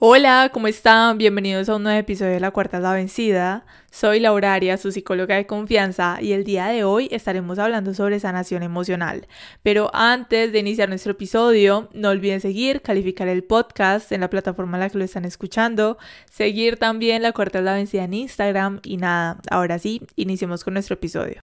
Hola, ¿cómo están? Bienvenidos a un nuevo episodio de La Cuarta la Vencida. Soy Laura Arias, su psicóloga de confianza, y el día de hoy estaremos hablando sobre sanación emocional. Pero antes de iniciar nuestro episodio, no olviden seguir, calificar el podcast en la plataforma en la que lo están escuchando, seguir también La Cuarta la Vencida en Instagram y nada, ahora sí, iniciemos con nuestro episodio.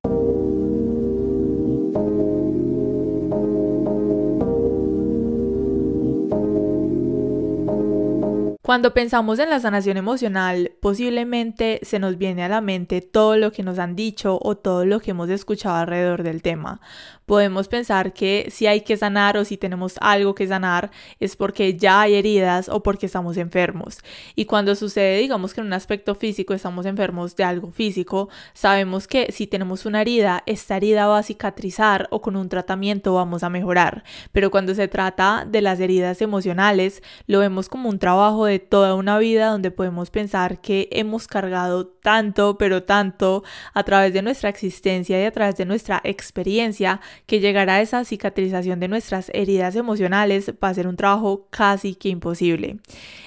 Cuando pensamos en la sanación emocional, posiblemente se nos viene a la mente todo lo que nos han dicho o todo lo que hemos escuchado alrededor del tema. Podemos pensar que si hay que sanar o si tenemos algo que sanar es porque ya hay heridas o porque estamos enfermos. Y cuando sucede, digamos que en un aspecto físico estamos enfermos de algo físico, sabemos que si tenemos una herida, esta herida va a cicatrizar o con un tratamiento vamos a mejorar. Pero cuando se trata de las heridas emocionales, lo vemos como un trabajo de toda una vida donde podemos pensar que hemos cargado tanto, pero tanto a través de nuestra existencia y a través de nuestra experiencia que llegar a esa cicatrización de nuestras heridas emocionales va a ser un trabajo casi que imposible.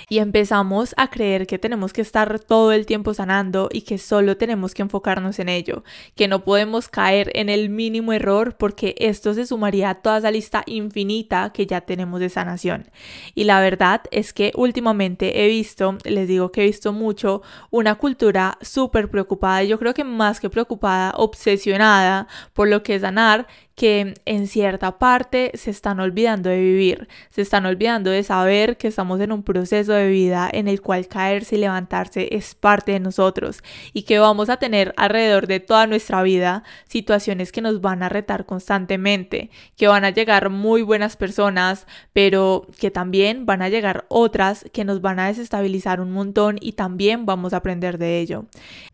Y empezamos a creer que tenemos que estar todo el tiempo sanando y que solo tenemos que enfocarnos en ello, que no podemos caer en el mínimo error porque esto se sumaría a toda esa lista infinita que ya tenemos de sanación. Y la verdad es que últimamente he visto, les digo que he visto mucho, una cultura súper preocupada, yo creo que más que preocupada, obsesionada por lo que es sanar que en cierta parte se están olvidando de vivir, se están olvidando de saber que estamos en un proceso de vida en el cual caerse y levantarse es parte de nosotros y que vamos a tener alrededor de toda nuestra vida situaciones que nos van a retar constantemente, que van a llegar muy buenas personas, pero que también van a llegar otras que nos van a desestabilizar un montón y también vamos a aprender de ello.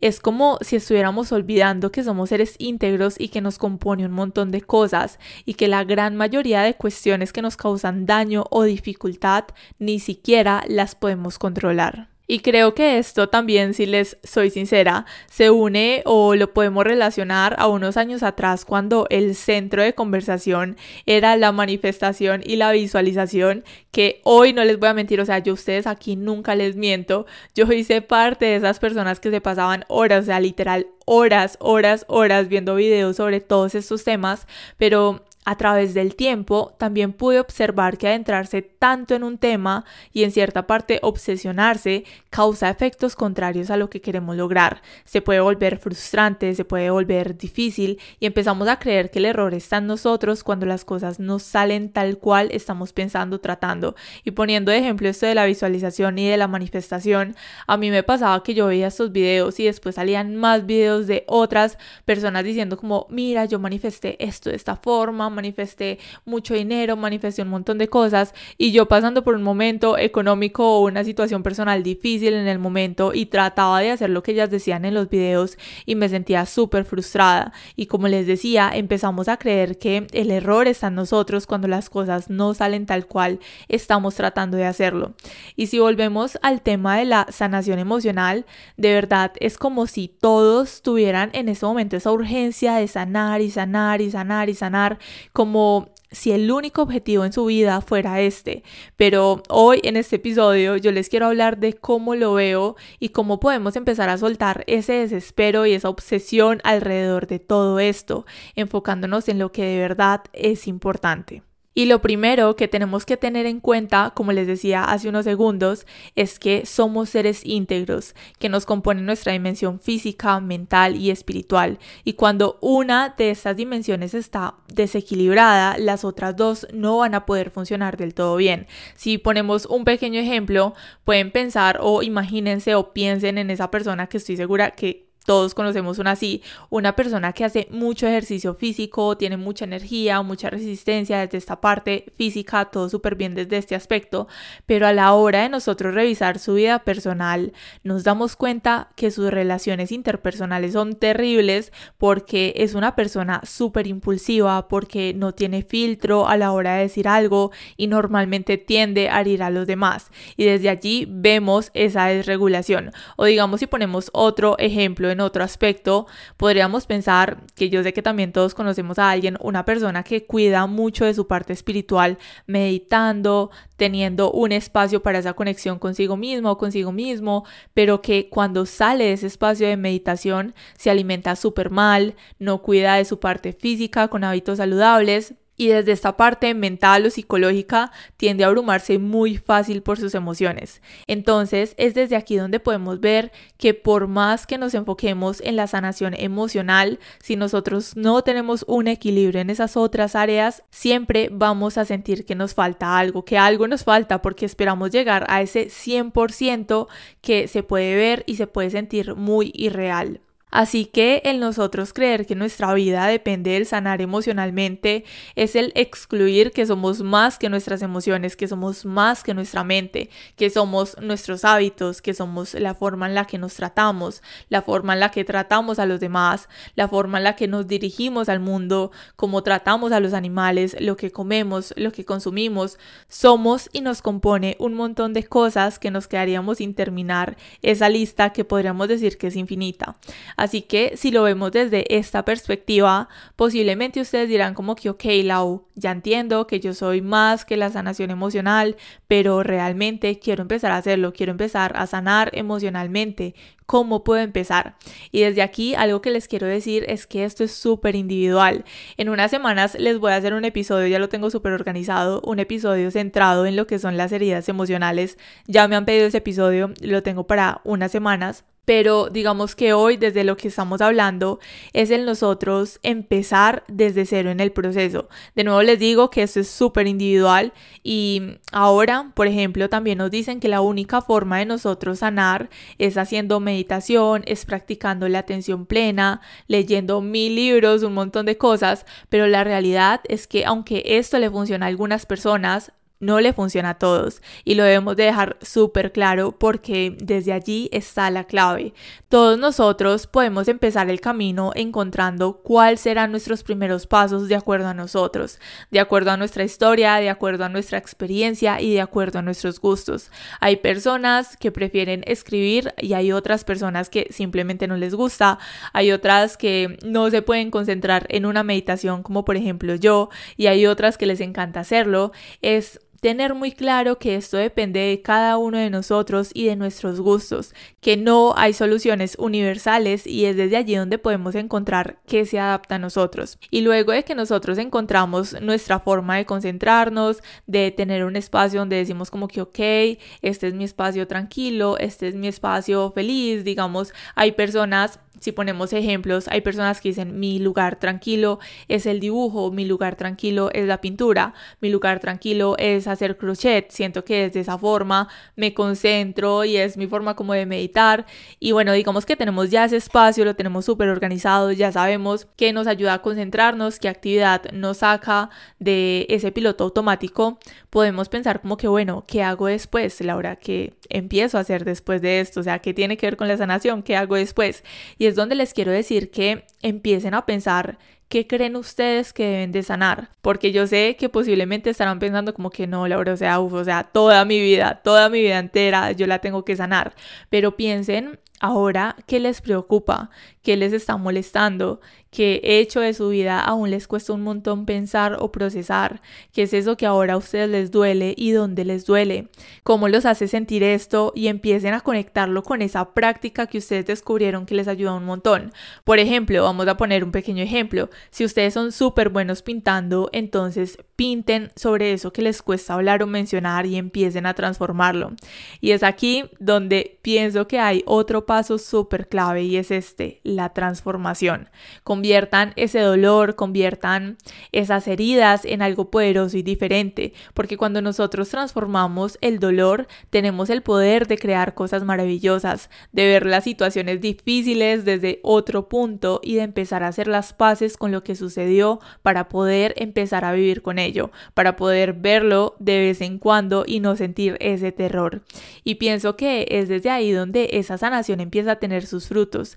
Es como si estuviéramos olvidando que somos seres íntegros y que nos compone un montón de cosas cosas y que la gran mayoría de cuestiones que nos causan daño o dificultad ni siquiera las podemos controlar. Y creo que esto también, si les soy sincera, se une o lo podemos relacionar a unos años atrás cuando el centro de conversación era la manifestación y la visualización, que hoy no les voy a mentir, o sea, yo a ustedes aquí nunca les miento, yo hice parte de esas personas que se pasaban horas, o sea, literal horas, horas, horas viendo videos sobre todos estos temas, pero a través del tiempo también pude observar que adentrarse tanto en un tema y en cierta parte obsesionarse causa efectos contrarios a lo que queremos lograr. Se puede volver frustrante, se puede volver difícil y empezamos a creer que el error está en nosotros cuando las cosas no salen tal cual estamos pensando, tratando. Y poniendo de ejemplo esto de la visualización y de la manifestación, a mí me pasaba que yo veía estos videos y después salían más videos de otras personas diciendo como, mira, yo manifesté esto de esta forma, manifesté mucho dinero, manifesté un montón de cosas y yo pasando por un momento económico o una situación personal difícil en el momento y trataba de hacer lo que ellas decían en los videos y me sentía súper frustrada y como les decía empezamos a creer que el error está en nosotros cuando las cosas no salen tal cual estamos tratando de hacerlo. Y si volvemos al tema de la sanación emocional, de verdad es como si todos tuvieran en ese momento esa urgencia de sanar y sanar y sanar y sanar, como si el único objetivo en su vida fuera este. Pero hoy en este episodio yo les quiero hablar de cómo lo veo y cómo podemos empezar a soltar ese desespero y esa obsesión alrededor de todo esto, enfocándonos en lo que de verdad es importante. Y lo primero que tenemos que tener en cuenta, como les decía hace unos segundos, es que somos seres íntegros, que nos componen nuestra dimensión física, mental y espiritual. Y cuando una de estas dimensiones está desequilibrada, las otras dos no van a poder funcionar del todo bien. Si ponemos un pequeño ejemplo, pueden pensar o imagínense o piensen en esa persona que estoy segura que todos conocemos una así, una persona que hace mucho ejercicio físico, tiene mucha energía, mucha resistencia desde esta parte física, todo súper bien desde este aspecto, pero a la hora de nosotros revisar su vida personal, nos damos cuenta que sus relaciones interpersonales son terribles porque es una persona súper impulsiva, porque no tiene filtro a la hora de decir algo y normalmente tiende a herir a los demás. Y desde allí vemos esa desregulación. O digamos si ponemos otro ejemplo en otro aspecto, podríamos pensar que yo sé que también todos conocemos a alguien, una persona que cuida mucho de su parte espiritual, meditando, teniendo un espacio para esa conexión consigo mismo o consigo mismo, pero que cuando sale de ese espacio de meditación se alimenta súper mal, no cuida de su parte física con hábitos saludables, y desde esta parte mental o psicológica tiende a abrumarse muy fácil por sus emociones. Entonces es desde aquí donde podemos ver que por más que nos enfoquemos en la sanación emocional, si nosotros no tenemos un equilibrio en esas otras áreas, siempre vamos a sentir que nos falta algo, que algo nos falta porque esperamos llegar a ese 100% que se puede ver y se puede sentir muy irreal. Así que el nosotros creer que nuestra vida depende del sanar emocionalmente es el excluir que somos más que nuestras emociones, que somos más que nuestra mente, que somos nuestros hábitos, que somos la forma en la que nos tratamos, la forma en la que tratamos a los demás, la forma en la que nos dirigimos al mundo, cómo tratamos a los animales, lo que comemos, lo que consumimos. Somos y nos compone un montón de cosas que nos quedaríamos sin terminar esa lista que podríamos decir que es infinita. Así que si lo vemos desde esta perspectiva, posiblemente ustedes dirán como que, ok, Lau, ya entiendo que yo soy más que la sanación emocional, pero realmente quiero empezar a hacerlo, quiero empezar a sanar emocionalmente. ¿Cómo puedo empezar? Y desde aquí algo que les quiero decir es que esto es súper individual. En unas semanas les voy a hacer un episodio, ya lo tengo súper organizado, un episodio centrado en lo que son las heridas emocionales. Ya me han pedido ese episodio, lo tengo para unas semanas pero digamos que hoy desde lo que estamos hablando es el nosotros empezar desde cero en el proceso. De nuevo les digo que esto es súper individual y ahora, por ejemplo, también nos dicen que la única forma de nosotros sanar es haciendo meditación, es practicando la atención plena, leyendo mil libros, un montón de cosas, pero la realidad es que aunque esto le funciona a algunas personas, no le funciona a todos y lo debemos de dejar súper claro porque desde allí está la clave. Todos nosotros podemos empezar el camino encontrando cuáles serán nuestros primeros pasos de acuerdo a nosotros, de acuerdo a nuestra historia, de acuerdo a nuestra experiencia y de acuerdo a nuestros gustos. Hay personas que prefieren escribir y hay otras personas que simplemente no les gusta, hay otras que no se pueden concentrar en una meditación como por ejemplo yo y hay otras que les encanta hacerlo. Es tener muy claro que esto depende de cada uno de nosotros y de nuestros gustos, que no hay soluciones universales y es desde allí donde podemos encontrar qué se adapta a nosotros. Y luego de que nosotros encontramos nuestra forma de concentrarnos, de tener un espacio donde decimos como que, ok, este es mi espacio tranquilo, este es mi espacio feliz, digamos, hay personas Si ponemos ejemplos, hay personas que dicen mi lugar tranquilo es el dibujo, mi lugar tranquilo es la pintura, mi lugar tranquilo es hacer crochet, siento que desde esa forma me concentro y es mi forma como de meditar y bueno, digamos que tenemos ya ese espacio, lo tenemos súper organizado, ya sabemos que nos ayuda a concentrarnos, qué actividad nos saca de ese piloto automático, podemos pensar como que bueno, ¿qué hago después? Laura, ¿qué empiezo a hacer después de esto? O sea, ¿qué tiene que ver con la sanación? ¿Qué hago después? Y es donde les quiero decir que empiecen a pensar ¿qué creen ustedes que deben de sanar? Porque yo sé que posiblemente estarán pensando como que no, Laura, o sea, uf, o sea, toda mi vida, toda mi vida entera yo la tengo que sanar. Pero piensen ahora qué les preocupa, qué les está molestando, qué hecho de su vida aún les cuesta un montón pensar o procesar, qué es eso que ahora a ustedes les duele y dónde les duele, cómo los hace sentir esto y empiecen a conectarlo con esa práctica que ustedes descubrieron que les ayuda un montón. Por ejemplo, vamos a poner un pequeño ejemplo, si ustedes son súper buenos pintando, entonces pinten sobre eso que les cuesta hablar o mencionar y empiecen a transformarlo. Y es aquí donde pienso que hay otro paso súper clave y es este, la transformación. Conviertan ese dolor, conviertan esas heridas en algo poderoso y diferente, porque cuando nosotros transformamos el dolor, tenemos el poder de crear cosas maravillosas, de ver las situaciones difíciles desde otro punto y de empezar a hacer las paces con lo que sucedió para poder empezar a vivir con ello, para poder verlo de vez en cuando y no sentir ese terror. Y pienso que es desde ahí donde esa sanación empieza a tener sus frutos.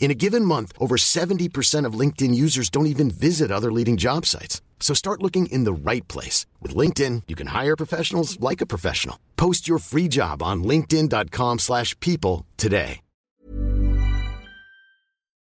In a given month, over 70% of LinkedIn users don't even visit other leading job sites. So start looking in the right place. With LinkedIn, you can hire professionals like a professional. Post your free job on linkedin.com slash people today.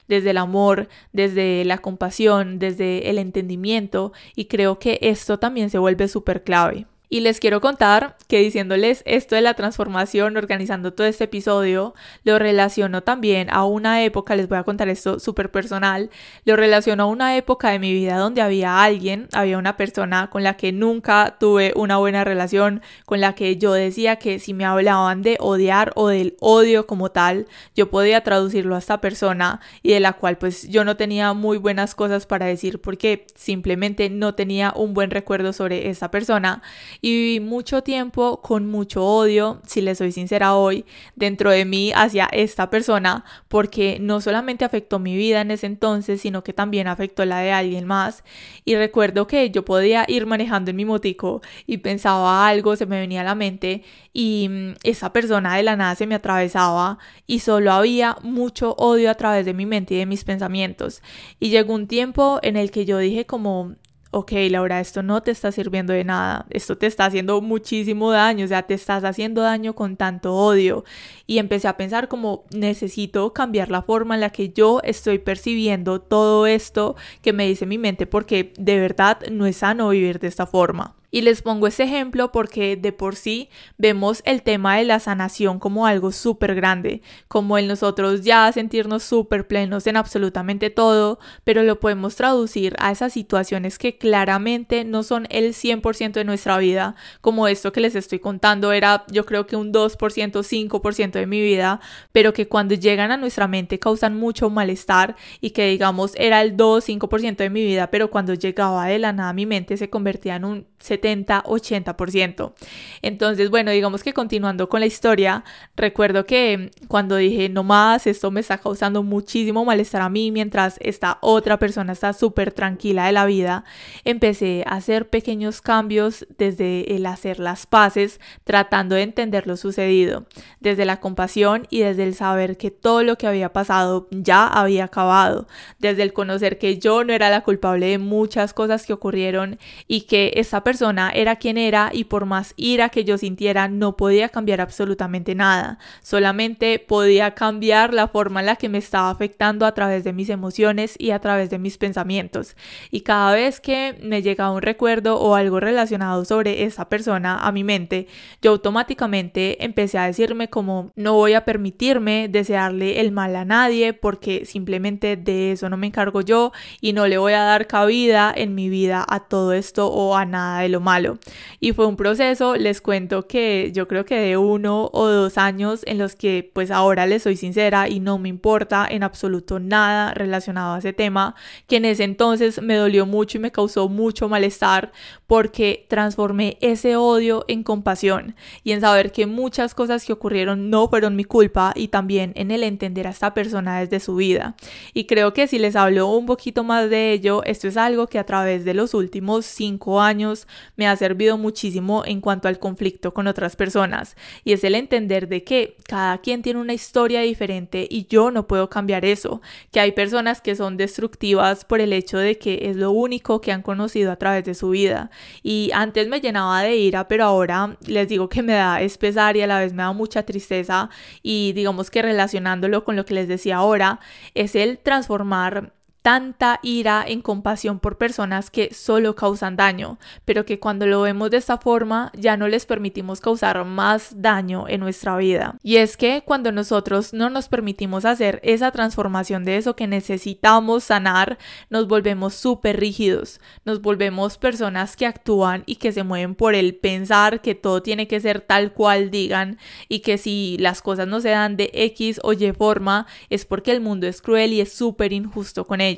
Desde el amor, desde la compasión, desde el entendimiento y creo que esto también se vuelve súper clave. Y les quiero contar que diciéndoles esto de la transformación, organizando todo este episodio, lo relaciono también a una época, les voy a contar esto súper personal, lo relaciono a una época de mi vida donde había alguien, había una persona con la que nunca tuve una buena relación, con la que yo decía que si me hablaban de odiar o del odio como tal, yo podía traducirlo a esta persona y de la cual pues yo no tenía muy buenas cosas para decir porque simplemente no tenía un buen recuerdo sobre esa persona y viví mucho tiempo con mucho odio, si les soy sincera hoy, dentro de mí hacia esta persona, porque no solamente afectó mi vida en ese entonces, sino que también afectó la de alguien más. Y recuerdo que yo podía ir manejando en mi motico y pensaba algo, se me venía a la mente y mm, esa persona de la nada se me atravesaba y solo había mucho odio a través de mi mente y de mis pensamientos. Y llegó un tiempo en el que yo dije como ok, Laura, esto no te está sirviendo de nada, esto te está haciendo muchísimo daño, o sea, te estás haciendo daño con tanto odio. Y empecé a pensar como necesito cambiar la forma en la que yo estoy percibiendo todo esto que me dice mi mente porque de verdad no es sano vivir de esta forma. Y les pongo ese ejemplo porque de por sí vemos el tema de la sanación como algo súper grande, como el nosotros ya sentirnos súper plenos en absolutamente todo, pero lo podemos traducir a esas situaciones que claramente no son el 100% de nuestra vida, como esto que les estoy contando era yo creo que un 2%, 5% de mi vida, pero que cuando llegan a nuestra mente causan mucho malestar y que digamos era el 2, 5% de mi vida, pero cuando llegaba de la nada mi mente se convertía en un 70, 80%. Entonces, bueno, digamos que continuando con la historia, recuerdo que cuando dije, no más, esto me está causando muchísimo malestar a mí mientras esta otra persona está súper tranquila de la vida, empecé a hacer pequeños cambios desde el hacer las paces, tratando de entender lo sucedido, desde la compasión y desde el saber que todo lo que había pasado ya había acabado, desde el conocer que yo no era la culpable de muchas cosas que ocurrieron y que esa persona era quien era y por más ira que yo sintiera no podía cambiar absolutamente nada, solamente podía cambiar la forma en la que me estaba afectando a través de mis emociones y a través de mis pensamientos. Y cada vez que me llegaba un recuerdo o algo relacionado sobre esa persona a mi mente, yo automáticamente empecé a decirme como no voy a permitirme desearle el mal a nadie porque simplemente de eso no me encargo yo y no le voy a dar cabida en mi vida a todo esto o a nada de lo malo. Y fue un proceso, les cuento que yo creo que de uno o dos años en los que pues ahora les soy sincera y no me importa en absoluto nada relacionado a ese tema, que en ese entonces me dolió mucho y me causó mucho malestar porque transformé ese odio en compasión y en saber que muchas cosas que ocurrieron no fueron mi culpa y también en el entender a esta persona desde su vida. Y creo que si les hablo un poquito más de ello, esto es algo que a través de los últimos cinco años me ha servido muchísimo en cuanto al conflicto con otras personas. Y es el entender de que cada quien tiene una historia diferente y yo no puedo cambiar eso, que hay personas que son destructivas por el hecho de que es lo único que han conocido a través de su vida. Y antes me llenaba de ira pero ahora les digo que me da es pesar y a la vez me da mucha tristeza. Y digamos que relacionándolo con lo que les decía ahora es el transformar tanta ira en compasión por personas que solo causan daño, pero que cuando lo vemos de esta forma ya no les permitimos causar más daño en nuestra vida. Y es que cuando nosotros no nos permitimos hacer esa transformación de eso que necesitamos sanar, nos volvemos súper rígidos, nos volvemos personas que actúan y que se mueven por el pensar que todo tiene que ser tal cual digan y que si las cosas no se dan de X o Y forma es porque el mundo es cruel y es súper injusto con ellos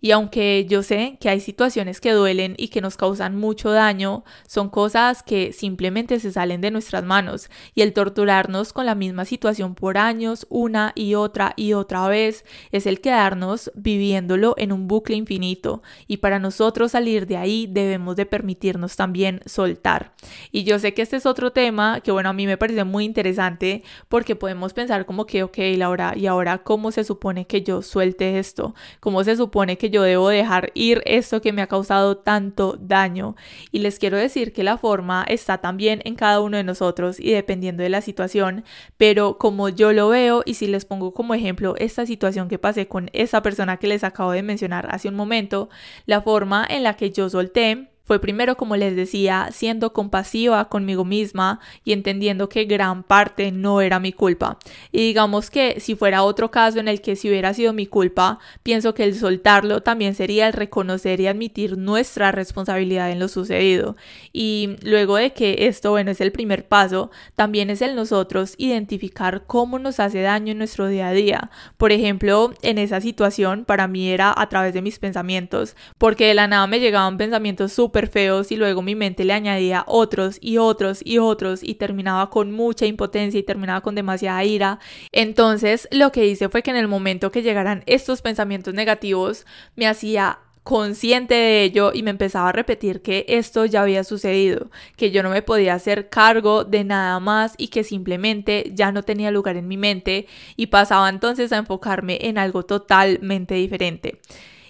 y aunque yo sé que hay situaciones que duelen y que nos causan mucho daño, son cosas que simplemente se salen de nuestras manos. Y el torturarnos con la misma situación por años, una y otra y otra vez, es el quedarnos viviéndolo en un bucle infinito. Y para nosotros salir de ahí debemos de permitirnos también soltar. Y yo sé que este es otro tema que bueno, a mí me parece muy interesante porque podemos pensar como que, ok, Laura, ¿y ahora cómo se supone que yo suelte esto? ¿Cómo se supone que yo debo dejar ir esto que me ha causado tanto daño. Y les quiero decir que la forma está también en cada uno de nosotros y dependiendo de la situación, pero como yo lo veo y si les pongo como ejemplo esta situación que pasé con esa persona que les acabo de mencionar hace un momento, la forma en la que yo solté fue primero, como les decía, siendo compasiva conmigo misma y entendiendo que gran parte no era mi culpa. Y digamos que si fuera otro caso en el que si hubiera sido mi culpa, pienso que el soltarlo también sería el reconocer y admitir nuestra responsabilidad en lo sucedido. Y luego de que esto, bueno, es el primer paso, también es el nosotros identificar cómo nos hace daño en nuestro día a día. Por ejemplo, en esa situación para mí era a través de mis pensamientos, porque de la nada me llegaban pensamientos súper feos y luego mi mente le añadía otros y otros y otros y terminaba con mucha impotencia y terminaba con demasiada ira. Entonces lo que hice fue que en el momento que llegaran estos pensamientos negativos me hacía consciente de ello y me empezaba a repetir que esto ya había sucedido, que yo no me podía hacer cargo de nada más y que simplemente ya no tenía lugar en mi mente y pasaba entonces a enfocarme en algo totalmente diferente.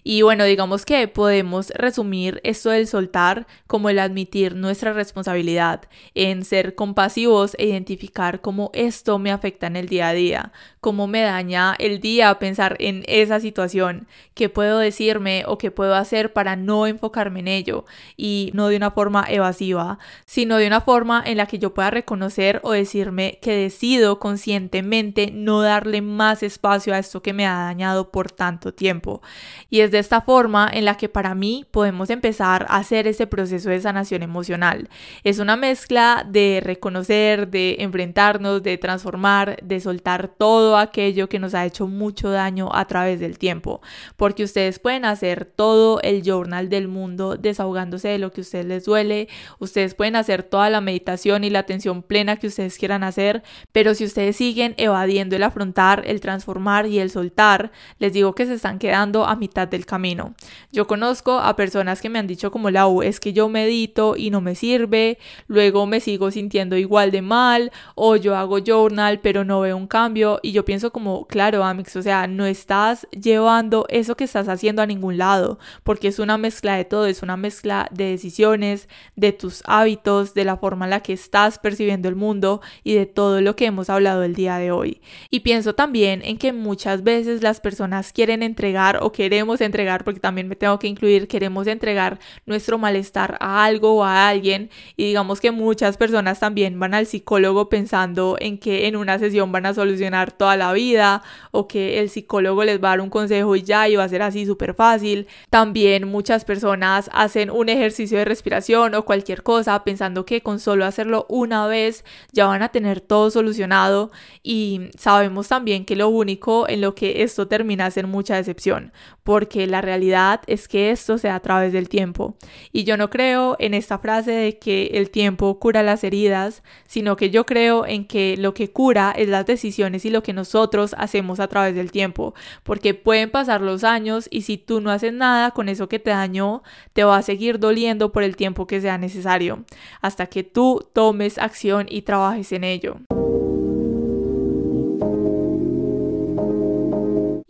Y bueno, digamos que podemos resumir esto del soltar como el admitir nuestra responsabilidad, en ser compasivos e identificar cómo esto me afecta en el día a día, cómo me daña el día pensar en esa situación, qué puedo decirme o qué puedo hacer para no enfocarme en ello y no de una forma evasiva, sino de una forma en la que yo pueda reconocer o decirme que decido conscientemente no darle más espacio a esto que me ha dañado por tanto tiempo. Y es de esta forma en la que para mí podemos empezar a hacer ese proceso de sanación emocional. Es una mezcla de reconocer, de enfrentarnos, de transformar, de soltar todo aquello que nos ha hecho mucho daño a través del tiempo, porque ustedes pueden hacer todo el journal del mundo desahogándose de lo que a ustedes les duele, ustedes pueden hacer toda la meditación y la atención plena que ustedes quieran hacer, pero si ustedes siguen evadiendo el afrontar, el transformar y el soltar, les digo que se están quedando a mitad del camino. Yo conozco a personas que me han dicho como la U, es que yo medito y no me sirve, luego me sigo sintiendo igual de mal, o yo hago journal pero no veo un cambio, y yo pienso como, claro, Amix, o sea, no estás llevando eso que estás haciendo a ningún lado, porque es una mezcla de todo, es una mezcla de decisiones, de tus hábitos, de la forma en la que estás percibiendo el mundo y de todo lo que hemos hablado el día de hoy. Y pienso también en que muchas veces las personas quieren entregar o queremos entregar, porque también me tengo que incluir, queremos entregar nuestro malestar a algo o a alguien y digamos que muchas personas también van al psicólogo pensando en que en una sesión van a solucionar toda la vida o que el psicólogo les va a dar un consejo y ya y va a ser así súper fácil. También muchas personas hacen un ejercicio de respiración o cualquier cosa pensando que con solo hacerlo una vez ya van a tener todo solucionado y sabemos también que lo único en lo que esto termina es mucha decepción porque la realidad es que esto se da a través del tiempo y yo no creo en esta frase de que el tiempo cura las heridas sino que yo creo en que lo que cura es las decisiones y lo que nosotros hacemos a través del tiempo porque pueden pasar los años y si tú no haces nada con eso que te dañó te va a seguir doliendo por el tiempo que sea necesario hasta que tú tomes acción y trabajes en ello.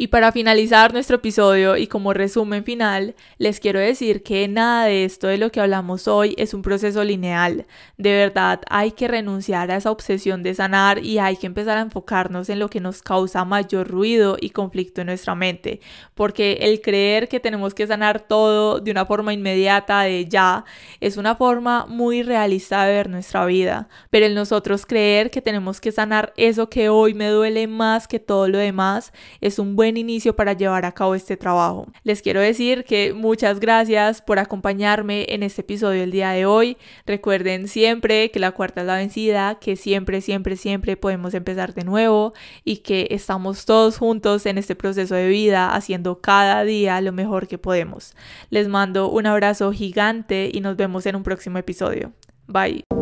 Y para finalizar nuestro episodio y como resumen final, les quiero decir que nada de esto de lo que hablamos hoy es un proceso lineal. De verdad hay que renunciar a esa obsesión de sanar y hay que empezar a enfocarnos en lo que nos causa mayor ruido y conflicto en nuestra mente. Porque el creer que tenemos que sanar todo de una forma inmediata, de ya, es una forma muy realista de ver nuestra vida. Pero el nosotros creer que tenemos que sanar eso que hoy me duele más que todo lo demás es un buen inicio para llevar a cabo este trabajo. Les quiero decir que muchas gracias por acompañarme en este episodio del día de hoy. Recuerden siempre que la cuarta es la vencida, que siempre, siempre, siempre podemos empezar de nuevo y que estamos todos juntos en este proceso de vida haciendo cada día lo mejor que podemos. Les mando un abrazo gigante y nos vemos en un próximo episodio. Bye.